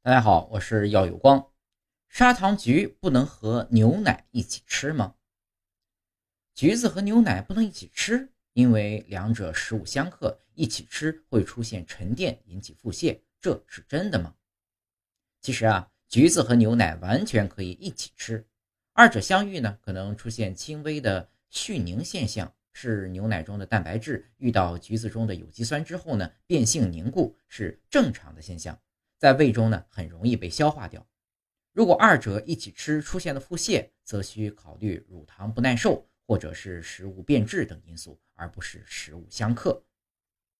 大家好，我是耀有光。砂糖橘不能和牛奶一起吃吗？橘子和牛奶不能一起吃，因为两者食物相克，一起吃会出现沉淀，引起腹泻，这是真的吗？其实啊，橘子和牛奶完全可以一起吃，二者相遇呢，可能出现轻微的絮凝现象，是牛奶中的蛋白质遇到橘子中的有机酸之后呢，变性凝固，是正常的现象。在胃中呢，很容易被消化掉。如果二者一起吃出现了腹泻，则需考虑乳糖不耐受或者是食物变质等因素，而不是食物相克。